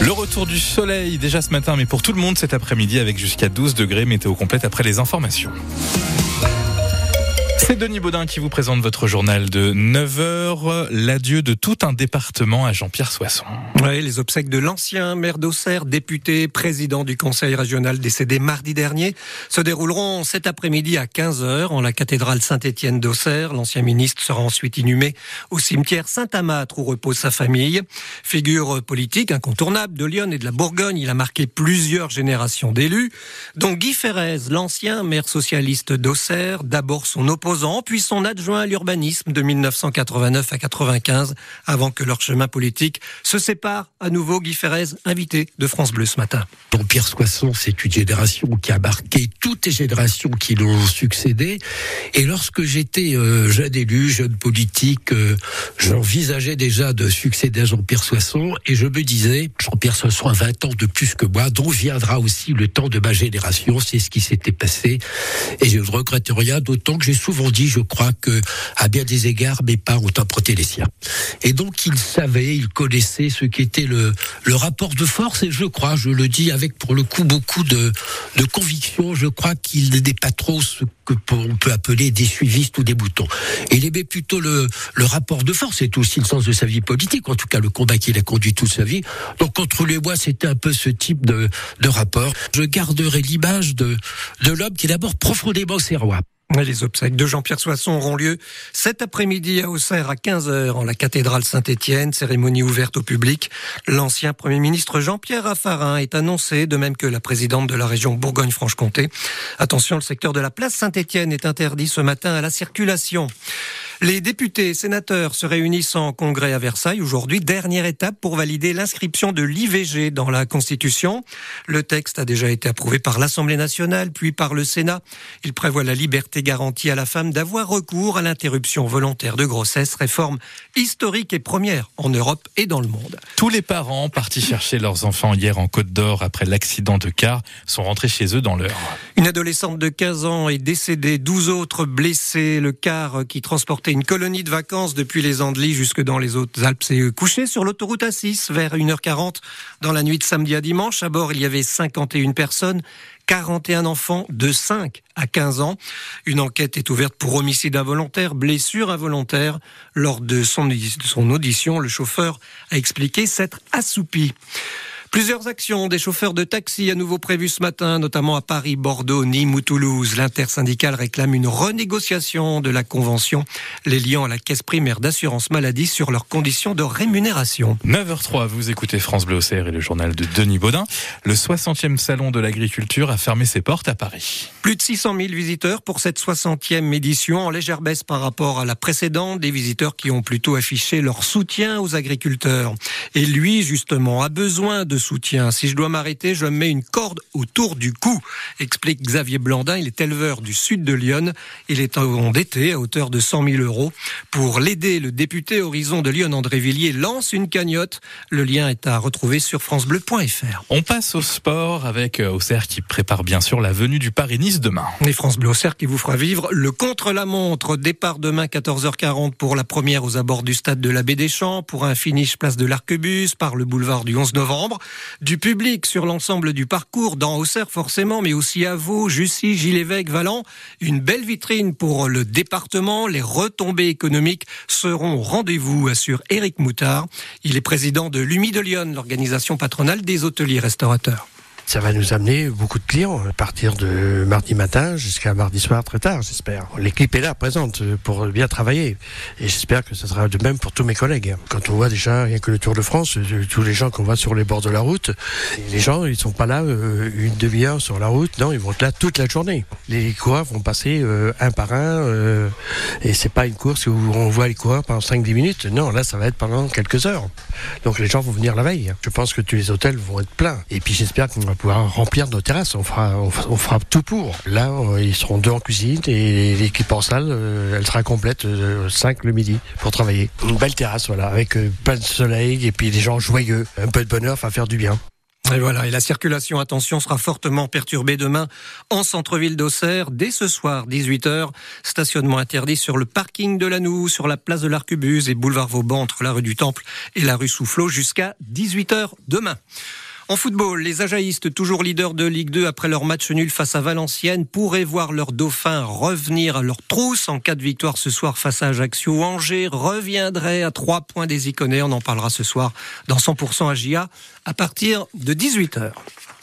Le retour du soleil déjà ce matin, mais pour tout le monde cet après-midi avec jusqu'à 12 degrés météo complète après les informations. C'est Denis Baudin qui vous présente votre journal de 9h, l'adieu de tout un département à Jean-Pierre Soisson. Oui, les obsèques de l'ancien maire d'Auxerre, député, président du conseil régional décédé mardi dernier, se dérouleront cet après-midi à 15h en la cathédrale Saint-Étienne d'Auxerre. L'ancien ministre sera ensuite inhumé au cimetière Saint-Amatre où repose sa famille. Figure politique incontournable de Lyon et de la Bourgogne, il a marqué plusieurs générations d'élus, dont Guy Ferrez, l'ancien maire socialiste d'Auxerre, d'abord son opposant puis son adjoint à l'urbanisme de 1989 à 95, avant que leur chemin politique se sépare à nouveau. Guy Ferrez, invité de France Bleu ce matin. Donc Pierre Soisson, c'est une génération qui a marqué toutes les générations qui l'ont succédé. Et lorsque j'étais euh, jeune élu, jeune politique, euh, j'envisageais déjà de succéder à Jean-Pierre Soisson et je me disais, Jean-Pierre Soisson a 20 ans de plus que moi, donc viendra aussi le temps de ma génération. C'est ce qui s'était passé et je ne regrette rien, d'autant que j'ai souvent dit, je crois, que à bien des égards, mes parents ont emprunté les siens. Et donc, il savait, il connaissait ce qu'était le, le rapport de force, et je crois, je le dis avec pour le coup beaucoup de, de conviction, je crois qu'il n'est pas trop ce que on peut appeler des suivistes ou des boutons. Il aimait plutôt le, le rapport de force, c'est aussi le sens de sa vie politique, en tout cas le combat qu'il a conduit toute sa vie. Donc entre les moi, c'était un peu ce type de, de rapport. Je garderai l'image de, de l'homme qui est d'abord profondément serrois. Les obsèques de Jean-Pierre Soisson auront lieu cet après-midi à Auxerre à 15h en la cathédrale Saint-Étienne, cérémonie ouverte au public. L'ancien Premier ministre Jean-Pierre Raffarin est annoncé, de même que la présidente de la région Bourgogne-Franche-Comté. Attention, le secteur de la place Saint-Étienne est interdit ce matin à la circulation. Les députés et sénateurs se réunissent en congrès à Versailles aujourd'hui, dernière étape pour valider l'inscription de l'IVG dans la Constitution. Le texte a déjà été approuvé par l'Assemblée nationale, puis par le Sénat. Il prévoit la liberté garantie à la femme d'avoir recours à l'interruption volontaire de grossesse, réforme historique et première en Europe et dans le monde. Tous les parents partis chercher leurs enfants hier en Côte d'Or après l'accident de car sont rentrés chez eux dans l'heure. Une adolescente de 15 ans est décédée, 12 autres blessés. Le car qui transporte une colonie de vacances depuis les Andelys jusque dans les Hautes-Alpes s'est couché sur l'autoroute A6 vers 1h40 dans la nuit de samedi à dimanche. À bord, il y avait 51 personnes. 41 enfants de 5 à 15 ans. Une enquête est ouverte pour homicide involontaire, blessure involontaire. Lors de son audition, le chauffeur a expliqué s'être assoupi. Plusieurs actions des chauffeurs de taxi à nouveau prévues ce matin, notamment à Paris, Bordeaux, Nîmes ou Toulouse. L'intersyndicale réclame une renégociation de la convention les liant à la caisse primaire d'assurance maladie sur leurs conditions de rémunération. 9h03, vous écoutez France Bleu et le journal de Denis Baudin. Le 60e salon de l'agriculture a fermé ses portes à Paris. Plus de 600 000 visiteurs pour cette 60e édition, en légère baisse par rapport à la précédente, des visiteurs qui ont plutôt affiché leur soutien aux agriculteurs. Et lui, justement, a besoin de soutien. Si je dois m'arrêter, je mets une corde autour du cou, explique Xavier Blandin. Il est éleveur du sud de Lyon. Il est endetté à hauteur de 100 000 euros. Pour l'aider, le député Horizon de Lyon, André Villiers, lance une cagnotte. Le lien est à retrouver sur francebleu.fr. On passe au sport avec euh, Auxerre qui prépare bien sûr la venue du Paris-Nice demain. Et France Bleu Auxerre qui vous fera vivre le contre-la-montre. Départ demain 14h40 pour la première aux abords du stade de la Baie des Champs, pour un finish place de l'Arquebus par le boulevard du 11 novembre du public sur l'ensemble du parcours, dans Auxerre forcément, mais aussi à Vaud, Jussy, Gilles-Évêque, Valent. Une belle vitrine pour le département. Les retombées économiques seront au rendez-vous, assure Éric Moutard. Il est président de l'UMI de Lyon, l'organisation patronale des hôteliers restaurateurs. Ça va nous amener beaucoup de clients à partir de mardi matin jusqu'à mardi soir très tard, j'espère. L'équipe est là, présente, pour bien travailler. Et j'espère que ce sera de même pour tous mes collègues. Quand on voit déjà, rien que le Tour de France, euh, tous les gens qu'on voit sur les bords de la route, les gens, ils sont pas là euh, une demi-heure sur la route, non, ils vont être là toute la journée. Les coureurs vont passer euh, un par un, et c'est pas une course où on voit les coureurs pendant 5-10 minutes. Non, là, ça va être pendant quelques heures. Donc les gens vont venir la veille. Je pense que tous les hôtels vont être pleins. Et puis j'espère qu'on pouvoir remplir nos terrasses. On fera, on, tout pour. Là, ils seront deux en cuisine et l'équipe en salle, euh, elle sera complète, 5 euh, le midi, pour travailler. Une belle terrasse, voilà, avec euh, plein de soleil et puis des gens joyeux. Un peu de bonheur va faire du bien. Et voilà, et la circulation, attention, sera fortement perturbée demain en centre-ville d'Auxerre. Dès ce soir, 18h, stationnement interdit sur le parking de Lanou, sur la place de l'Arcubus et boulevard Vauban entre la rue du Temple et la rue Soufflot jusqu'à 18h demain. En football, les Ajaïstes, toujours leaders de Ligue 2 après leur match nul face à Valenciennes, pourraient voir leur dauphin revenir à leur trousse en cas de victoire ce soir face à Ajaccio. Angers reviendrait à trois points des Iconais. On en parlera ce soir dans 100% AGA à partir de 18h.